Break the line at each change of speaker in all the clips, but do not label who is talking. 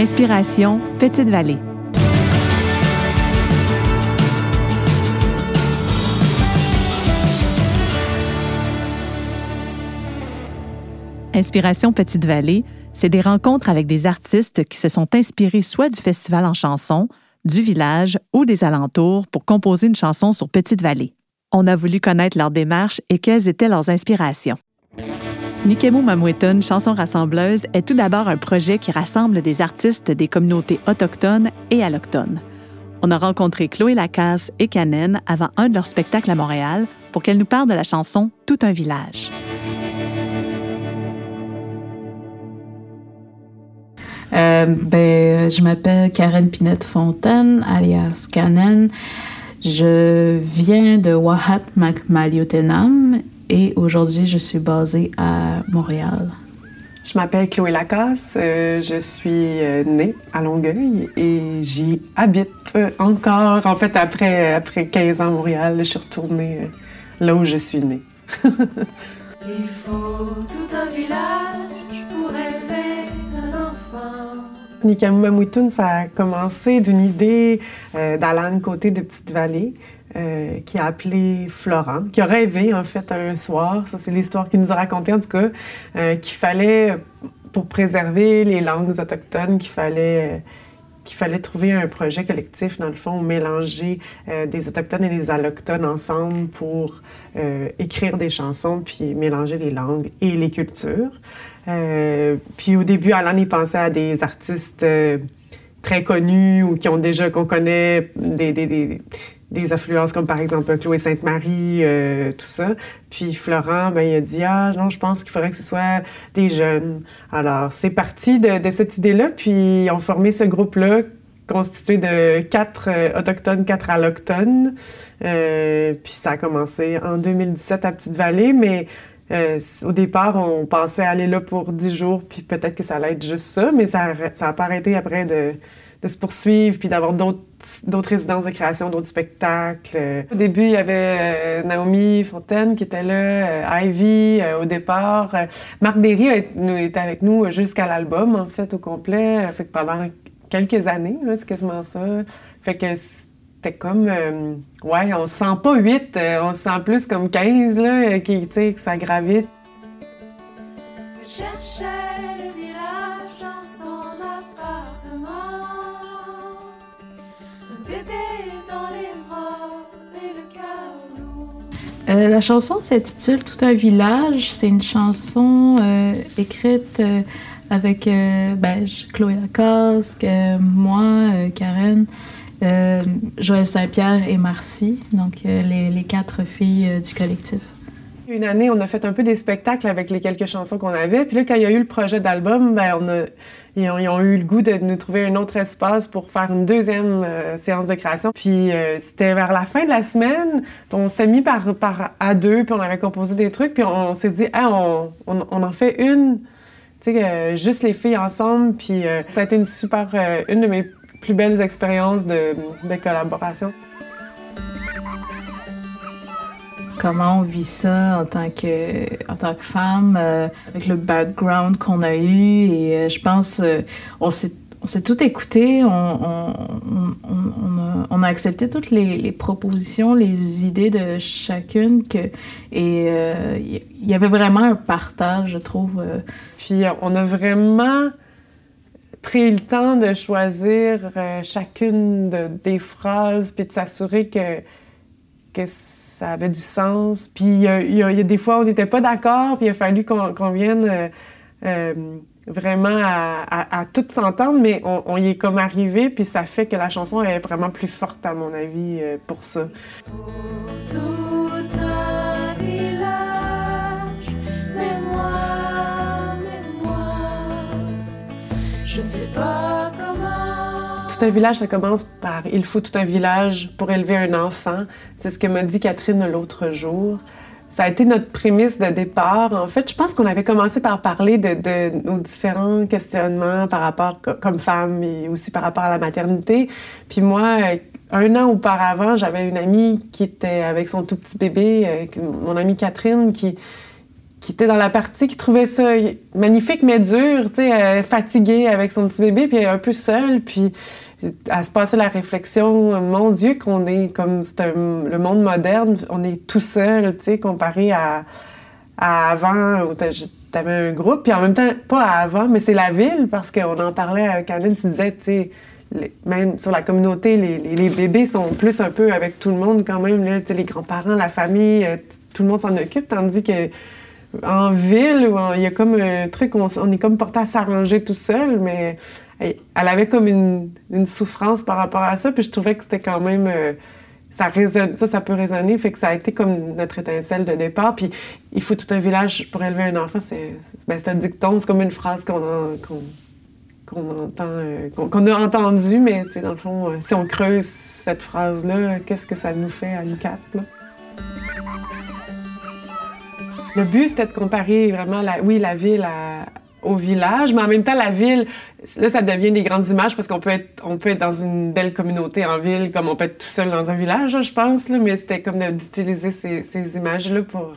Inspiration Petite Vallée. Inspiration Petite Vallée, c'est des rencontres avec des artistes qui se sont inspirés soit du festival en chanson, du village ou des alentours pour composer une chanson sur Petite Vallée. On a voulu connaître leur démarche et quelles étaient leurs inspirations. Nikemo Mamweton, chanson rassembleuse, est tout d'abord un projet qui rassemble des artistes des communautés autochtones et allochtones. On a rencontré Chloé Lacasse et Canen avant un de leurs spectacles à Montréal pour qu'elles nous parlent de la chanson Tout un village.
Euh, ben, je m'appelle Karen Pinette Fontaine, alias Canen. Je viens de Wahat Maliotenam et aujourd'hui je suis basée à Montréal.
Je m'appelle Chloé Lacasse, euh, je suis euh, née à Longueuil et j'y habite encore. En fait, après, après 15 ans à Montréal, je suis retournée là où je suis née. Il faut tout un village pour élever Nikamouamoutoun, ça a commencé d'une idée euh, d'Alan Côté de Petite-Vallée, euh, qui a appelé Florent, qui a rêvé en fait un soir, ça c'est l'histoire qu'il nous a racontée en tout cas, euh, qu'il fallait, pour préserver les langues autochtones, qu'il fallait qu'il fallait trouver un projet collectif, dans le fond, mélanger des Autochtones et des Allochtones ensemble pour écrire des chansons, puis mélanger les langues et les cultures. Euh, puis au début, Alan, il pensait à des artistes euh, très connus ou qui ont déjà, qu'on connaît, des, des, affluences comme par exemple Chloé Sainte-Marie, euh, tout ça. Puis Florent, ben, il a dit, ah non, je pense qu'il faudrait que ce soit des jeunes. Alors, c'est parti de, de cette idée-là, puis ont formé ce groupe-là constitué de quatre autochtones, quatre allochtones. puis ça a commencé en 2017 à Petite-Vallée, mais euh, au départ, on pensait aller là pour 10 jours, puis peut-être que ça allait être juste ça, mais ça n'a pas arrêté après de, de se poursuivre, puis d'avoir d'autres résidences de création, d'autres spectacles. Au début, il y avait euh, Naomi Fontaine qui était là, euh, Ivy au départ. Marc Derry était avec nous jusqu'à l'album, en fait, au complet. Fait que pendant quelques années, c'est quasiment ça. Fait que c'était comme, euh, ouais, on se sent pas 8, euh, on se sent plus comme 15, là, euh, qui, que ça gravite.
Cœur la chanson s'intitule Tout un village. C'est une chanson écrite avec ben, Chloé Lacasse, moi, Karen. Euh, Joël Saint-Pierre et Marcy, donc euh, les, quatre filles euh, du collectif.
Une année, on a fait un peu des spectacles avec les quelques chansons qu'on avait. Puis là, quand il y a eu le projet d'album, ben, on a, ils, ont, eu le goût de nous trouver un autre espace pour faire une deuxième séance de création. Puis c'était vers la fin de la semaine, on s'était mis par, par à deux, puis on avait composé des trucs, puis on, s'est dit, ah, on, on, en fait une, tu sais, juste les filles ensemble. Puis ça a été une super, une de mes plus belles expériences de, collaboration.
Comment on vit ça en tant que, en tant que femme, euh, avec le background qu'on a eu. Et euh, je pense, euh, on s'est on s'est tout écouté, on, on, a, accepté toutes les, propositions, les idées de chacune, que, et il y avait vraiment un partage, je trouve.
Puis on a vraiment pris le temps de choisir chacune des phrases, puis de s'assurer que ça avait du sens. Puis il y, a, des fois, on n'était pas d'accord, puis il a fallu qu'on vienne euh, euh, vraiment à, à, tout s'entendre, mais on, y est comme arrivé, puis ça fait que la chanson est vraiment plus forte, à mon avis, pour ça. Je ne sais pas. Un village, ça commence par il faut tout un village pour élever un enfant. C'est ce que m'a dit Catherine l'autre jour. Ça a été notre prémisse de départ. En fait, je pense qu'on avait commencé par parler de, nos différents questionnements par rapport, comme femme, et aussi par rapport à la maternité. Puis moi, un an auparavant, j'avais une amie qui était avec son tout petit bébé, mon amie Catherine, qui, qui était dans la partie, qui trouvait ça magnifique mais dur, tu sais, euh, fatiguée avec son petit bébé, puis un peu seule, puis à se passer la réflexion, mon Dieu, qu'on est comme c'est le monde moderne, on est tout seul, tu sais, comparé à, avant où t'avais un groupe, puis en même temps, pas à avant, mais c'est la ville, parce qu'on en parlait avec Anne, tu disais, tu sais, même sur la communauté, les, bébés sont plus un peu avec tout le monde quand même, là, les grands-parents, la famille, euh, tout le monde s'en occupe, tandis que en ville, il y a comme un truc, on, on est comme porté à s'arranger tout seul, mais elle, avait comme une, une, souffrance par rapport à ça, puis je trouvais que c'était quand même... Euh, ça, résonne, ça, ça peut résonner, fait que ça a été comme notre étincelle de départ. Puis il faut tout un village pour élever un enfant, c'est ben, un dicton, c'est comme une phrase qu'on qu'on entend, euh, qu'on a entendu, mais dans le fond, euh, si on creuse cette phrase-là, qu'est-ce que ça nous fait à nous quatre? Là? Le but, c'était de comparer vraiment, la, oui, la ville au village, mais en même temps, la ville, là, ça devient des grandes images parce qu'on peut être, on peut être dans une belle communauté en ville, comme on peut être tout seul dans un village, je pense, mais c'était comme d'utiliser ces, ces images-là pour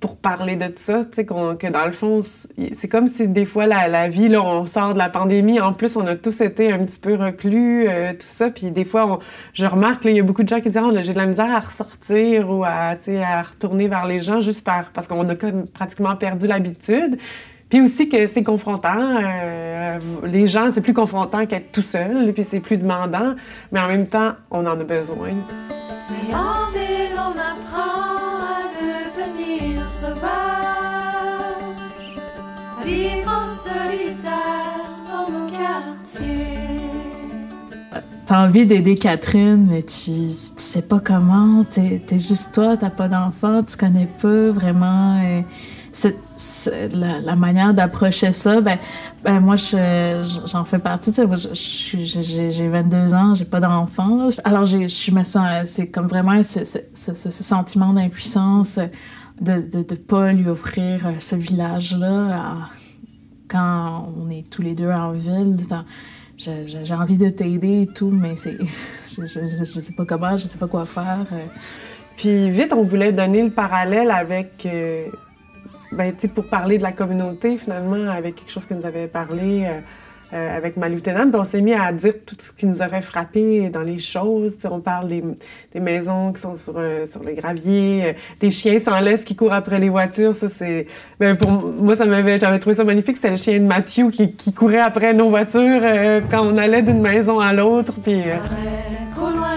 pour parler de ça, tu sais, que dans le fond, c'est comme si des fois la, la, vie, là, on sort de la pandémie, en plus, on a tous été un petit peu reclus, euh, tout ça, puis des fois, je remarque, il y a beaucoup de gens qui disent oh, j'ai de la misère à ressortir ou à, à retourner vers les gens juste par, parce qu'on a pratiquement perdu l'habitude. Puis aussi que c'est confrontant. Euh, les gens, c'est plus confrontant qu'être tout seul, puis c'est plus demandant, mais en même temps, on en a besoin. Mais
T'as envie d'aider Catherine, mais tu, sais pas comment. T'es es juste toi, t'as pas d'enfant, tu connais pas vraiment. Et la, manière d'approcher ça, ben, ben moi, j'en fais partie. J'ai 22 ans, j'ai pas d'enfant. Alors, je me sens, c'est comme vraiment ce, sentiment d'impuissance de ne de, pas lui offrir euh, ce village-là quand on est tous les deux en ville. J'ai envie de t'aider et tout, mais c'est, je, je, sais pas comment, je sais pas quoi faire. Euh.
Puis vite, on voulait donner le parallèle avec, euh, ben, tu pour parler de la communauté finalement, avec quelque chose que nous avait parlé. Euh, avec ma lieutenante, on s'est mis à dire tout ce qui nous aurait frappé dans les choses. on parle des, maisons qui sont sur, euh, le gravier, euh, des chiens sans laisse qui courent après les voitures. Ça, c'est, ben, pour moi, ça m'avait, j'avais trouvé ça magnifique. C'était le chien de Mathieu qui, courait après nos voitures quand on allait d'une maison à l'autre. Puis, qu'au loin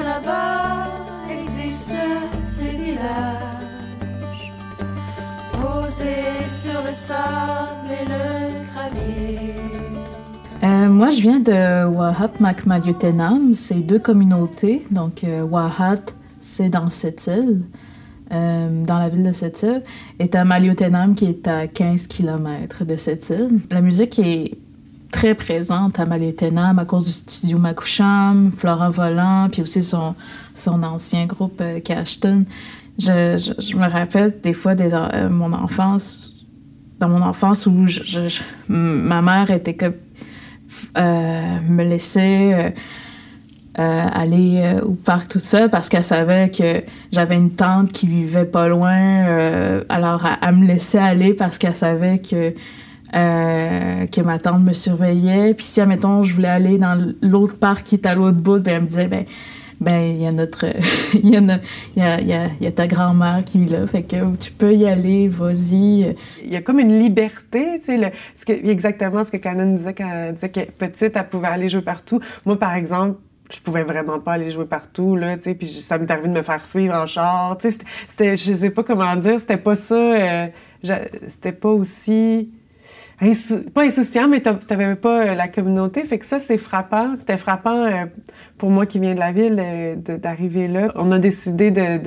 sur le sable et le gravier.
Euh, moi, je viens de Wahat Makmadiotenam. C'est deux communautés. Donc, euh, Wahat, c'est dans cette île, euh, dans la ville de cette île, et Maliotenam qui est à 15 km de cette île. La musique est très présente à Maliotenam à cause du studio Makusham, Florent Volant, puis aussi son, son ancien groupe euh, Cashton. Je, me rappelle des fois de mon enfance, dans mon enfance où ma mère était comme me laisser euh, euh, aller au parc toute seule parce qu'elle savait que j'avais une tante qui vivait pas loin. alors, elle, me laissait aller parce qu'elle savait que que ma tante me surveillait. Puis si, admettons, je voulais aller dans l'autre parc qui est à l'autre bout, ben, elle me disait, ben, ben il y a notre il y, a, y, a, ta grand-mère qui vit là fait que tu peux y aller vas-y.
Il y a comme une liberté tu sais exactement ce que Canon disait quand elle disait que petite elle pouvait aller jouer partout. Moi par exemple je pouvais vraiment pas aller jouer partout là tu sais puis ça m'est arrivé de me faire suivre en char tu sais c'était je sais pas comment dire c'était pas ça euh, c'était pas aussi pas insouciant, mais t'avais pas euh, la communauté. Fait que ça, c'est frappant. C'était frappant euh, pour moi qui viens de la ville euh, d'arriver là. On a décidé de,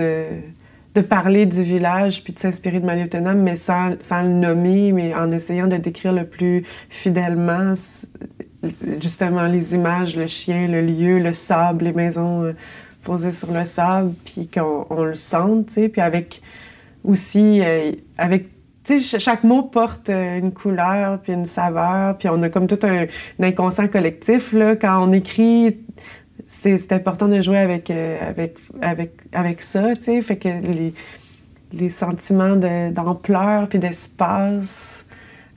de, parler du village puis de s'inspirer de Maliotenam, mais sans, sans le nommer, mais en essayant de décrire le plus fidèlement justement les images, le chien, le lieu, le sable, les maisons posées sur le sable, puis qu'on on le sente, tu sais, puis avec aussi, avec sais, chaque mot porte euh, une couleur, puis une saveur, puis on a comme tout un, inconscient collectif, là. Quand on écrit, c'est important de jouer avec, euh, avec, avec, avec ça, tu sais. Fait que les, les sentiments d'ampleur puis d'espace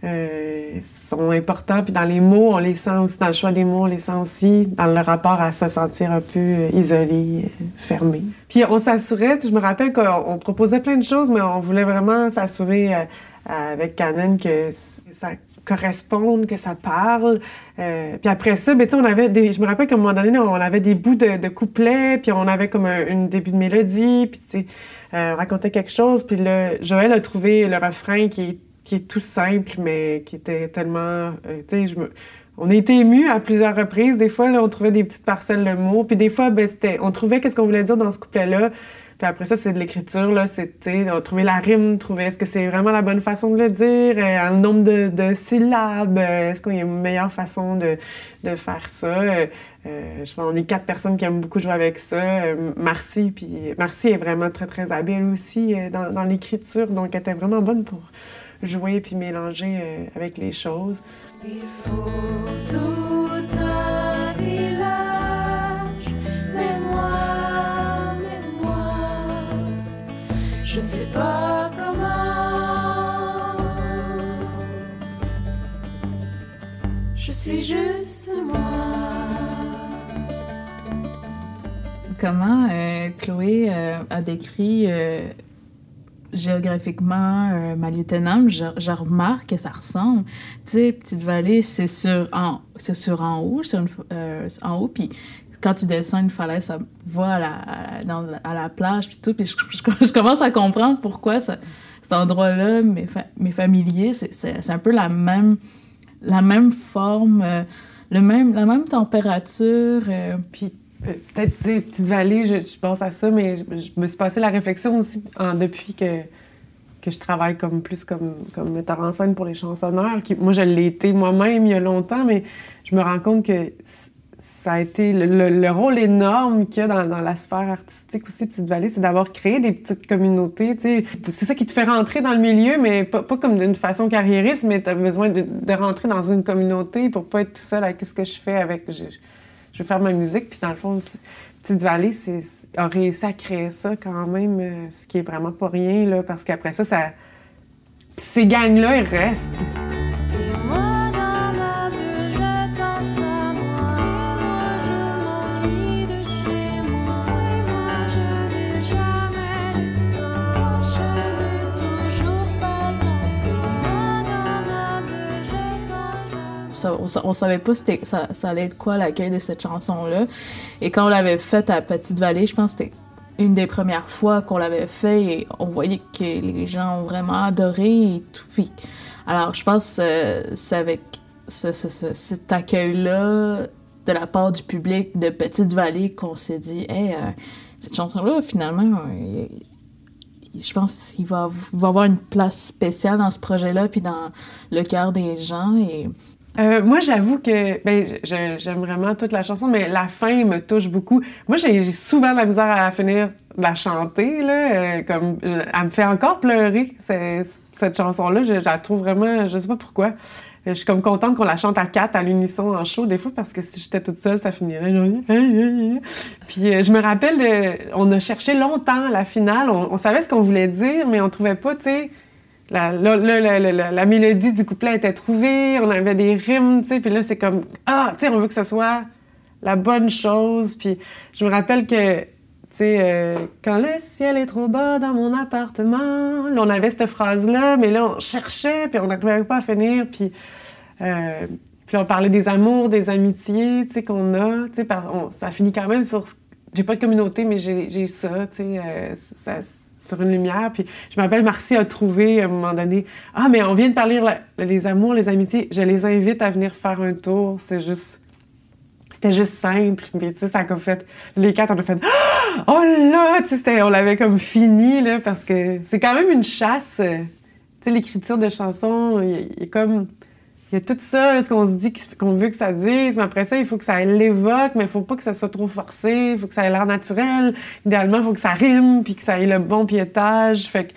euh, sont importants. Puis dans les mots, on les sent aussi, dans le choix des mots, on les sent aussi dans le rapport à se sentir un peu euh, isolé, euh, fermé. Puis on s'assurait, je me rappelle qu'on proposait plein de choses, mais on voulait vraiment s'assurer avec Canon que ça corresponde, que ça parle. puis après ça, ben, on avait je me rappelle qu'à un moment donné, on avait des bouts de, couplets, puis on avait comme un, début de mélodie, puis on racontait quelque chose. Puis là, Joël a trouvé le refrain qui est qui est tout simple, mais qui était tellement... Euh, tu sais, me... On a été émus à plusieurs reprises. Des fois, là, on trouvait des petites parcelles de mots. Puis des fois, ben, on trouvait qu'est-ce qu'on voulait dire dans ce couplet-là. Puis après ça, c'est de l'écriture, là. C'était, on trouvait la rime, trouver est-ce que c'est vraiment la bonne façon de le dire, euh, le nombre de, syllabes, euh, est-ce qu'il y a une meilleure façon de, de faire ça? Je pense on est quatre personnes qui aiment beaucoup jouer avec ça. Marcy, puis Marcy est vraiment très, très habile aussi dans l'écriture, donc elle était vraiment bonne pour jouer puis mélanger euh, avec les choses. Il faut tout un village, mais moi, mais moi, je ne sais pas comment.
Je suis juste moi. Comment euh, Chloé euh, a décrit géographiquement, euh, ma lieutenant, je, remarque que ça ressemble. Tu sais, Petite-Vallée, c'est sur en, sur en haut, sur euh, en haut, puis quand tu descends une falaise, ça va à la, dans, à la plage, puis tout, puis je, je, commence à comprendre pourquoi cet endroit-là m'est, familier. C'est, c'est, un peu la même, la même forme, euh, le même, la même température.
puis peut-être, Petite Vallée, je, pense à ça, mais je, me suis passé la réflexion aussi depuis que, que je travaille comme plus comme, comme metteur en scène pour les chansonneurs. Moi, je l'ai été moi-même il y a longtemps, mais je me rends compte que ça a été le, rôle énorme qu'il y a dans, la sphère artistique aussi, Petite Vallée, c'est d'avoir créé des petites communautés. C'est ça qui te fait rentrer dans le milieu, mais pas, comme d'une façon carriériste, mais tu as besoin de, rentrer dans une communauté pour pas être tout seul à qu'est-ce que je fais avec veux faire ma musique. Puis dans le fond, Petite Vallée a réussi à créer ça quand même, euh, ce qui est vraiment pas rien, parce qu'après ça, ça... ces gangs-là, ils restent.
On, savait pas ça, ça allait être quoi l'accueil de cette chanson-là. Et quand on l'avait faite à Petite Vallée, je pense que c'était une des premières fois qu'on l'avait fait et on voyait que les gens ont vraiment adoré et tout. alors, je pense que c'est avec cet accueil-là de la part du public de Petite Vallée qu'on s'est dit, hey, euh, cette chanson-là, finalement, je pense qu'il va, va avoir une place spéciale dans ce projet-là, puis dans le cœur des gens.
Euh, moi, j'avoue que ben, j'aime vraiment toute la chanson, mais la fin me touche beaucoup. Moi, j'ai souvent la misère à finir de la chanter, là, euh, comme elle me fait encore pleurer cette chanson-là. Je, la trouve vraiment, je sais pas pourquoi. Je suis comme contente qu'on la chante à quatre à l'unisson en show des fois parce que si j'étais toute seule, ça finirait. Puis euh, je me rappelle, on a cherché longtemps la finale. On, on savait ce qu'on voulait dire, mais on trouvait pas, tu sais la, mélodie du couplet était trouvée, on avait des rimes, tu sais, puis là, c'est comme, ah, tu sais, on veut que ce soit la bonne chose. Puis je me rappelle que, tu sais, euh, quand le ciel est trop bas dans mon appartement, on avait cette phrase-là, mais là, on cherchait, puis on n'arrivait pas à finir, puis... Euh, puis on parlait des amours, des amitiés, tu sais, qu'on a, tu sais, ça finit quand même sur... J'ai pas de communauté, mais j'ai ça, tu sais, euh, ça, sur une lumière. Puis je m'appelle Marcy a trouvé à un moment donné Ah, mais on vient de parler les amours, les amitiés. Je les invite à venir faire un tour. C'est juste. C'était juste simple. Puis, tu sais, ça a fait. Les quatre, on a fait Oh là! Tu sais, on l'avait comme fini, là, parce que c'est quand même une chasse. Tu sais, l'écriture de chansons, il est comme il y a tout ça, ce qu'on se dit qu'on veut que ça dise, mais après ça, il faut que ça l'évoque, mais il faut pas que ça soit trop forcé, il faut que ça ait l'air naturel. Idéalement, il faut que ça rime, puis que ça ait le bon piétage. Fait que,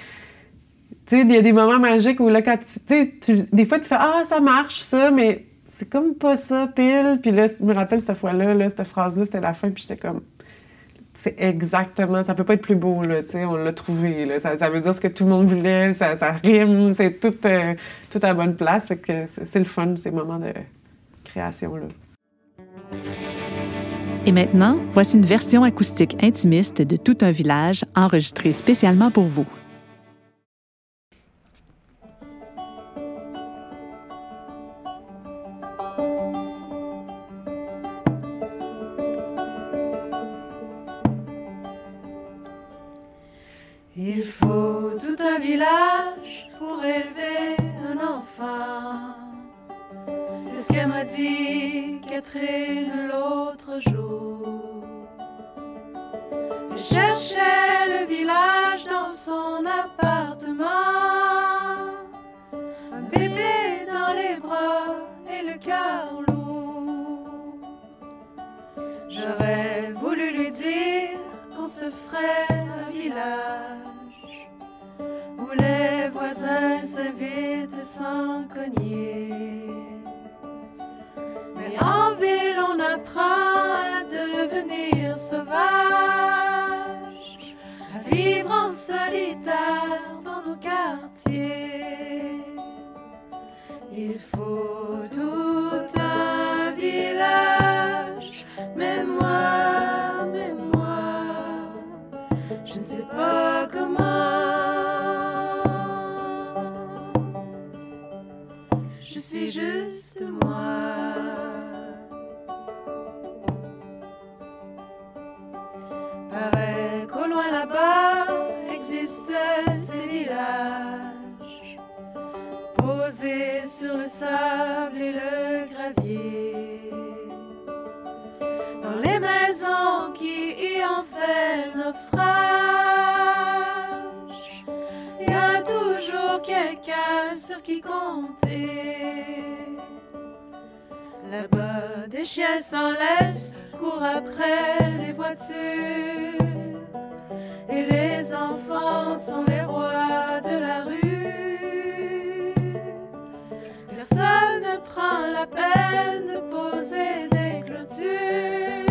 tu sais, il y a des moments magiques où là, quand tu, tu, des fois, tu fais « Ah, ça marche, ça », mais c'est comme pas ça, pile. Puis là, je me rappelle cette fois-là, là, cette phrase-là, c'était la fin, puis j'étais comme... c'est exactement, ça peut pas être plus beau, là, tu sais, on l'a trouvé, là. Ça, ça, veut dire ce que tout le monde voulait, ça, ça rime, c'est tout, euh, à bonne place, fait que c'est le fun, ces moments de création-là.
Et maintenant, voici une version acoustique intimiste de Tout un village enregistrée spécialement pour vous.
Dit Catherine l'autre jour. Cherchait le village dans son appartement. Un bébé dans les bras et le cœur lourd. J'aurais voulu lui dire qu'on se ferait un village où les voisins s'invitent sans cogner. Ville, on apprend à devenir sauvage, à vivre en solitaire dans nos quartiers. Il faut tout un village, mais moi, mais moi, je ne sais pas comment. Je suis juste moi. Paraît qu'au loin là-bas existent ces villages posés sur le sable et le gravier. Dans les maisons qui y ont fait naufrage, il y a toujours quelqu'un sur qui compter. Là-bas, des chiens sans laisse courent après les voitures. Et les enfants sont les rois de la rue. Personne ne prend la peine de poser des clôtures.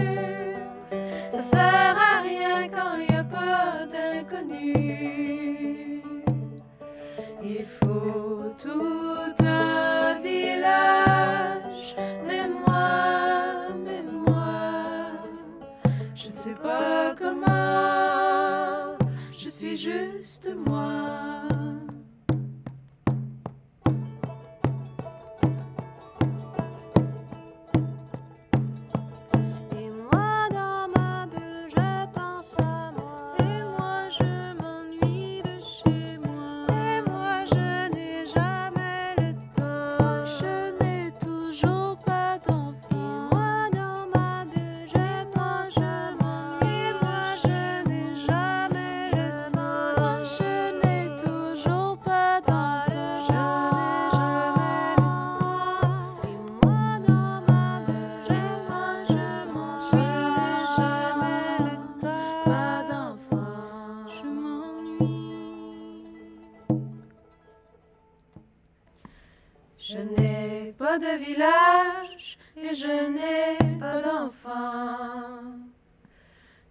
Pas de village et je n'ai pas d'enfant.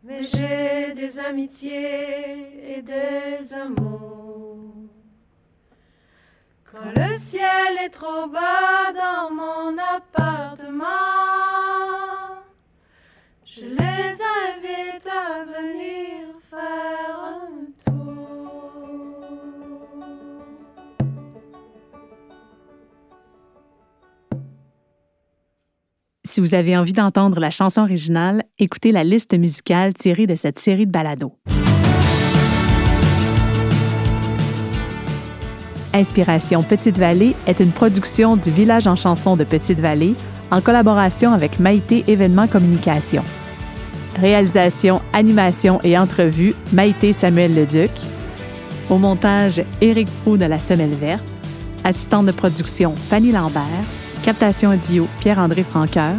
Mais j'ai des amitiés et des amours. Quand le ciel est trop bas dans mon appartement, je les
Si vous avez envie d'entendre la chanson originale, écoutez la liste musicale tirée de cette série de balados. Inspiration Petite Vallée est une production du Village en chanson de Petite Vallée en collaboration avec Maïté Événements Communication. Réalisation, animation et entrevue, Maïté Samuel Leduc. Au montage, Éric Proux de la Semelle Verte. Assistante de production, Fanny Lambert. Captation audio, Pierre-André Franqueur.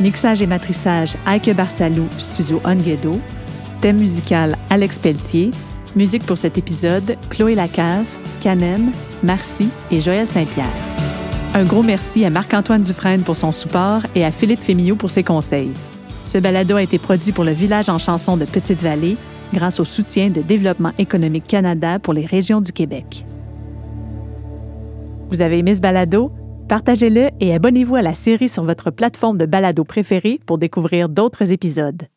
Mixage et matrissage, Aike Barsalou, Studio Onguedo. Thème musical, Alex Pelletier. Musique pour cet épisode, Chloé Lacaze, Canem, Marcy et Joël Saint-Pierre. Un gros merci à Marc-Antoine Dufresne pour son support et à Philippe Fémillot pour ses conseils. Ce balado a été produit pour le village en chanson de Petite-Vallée grâce au soutien de Développement économique Canada pour les régions du Québec. Vous avez aimé ce balado? Partagez-le et abonnez-vous à la série sur votre plateforme de balado préférée pour découvrir d'autres épisodes.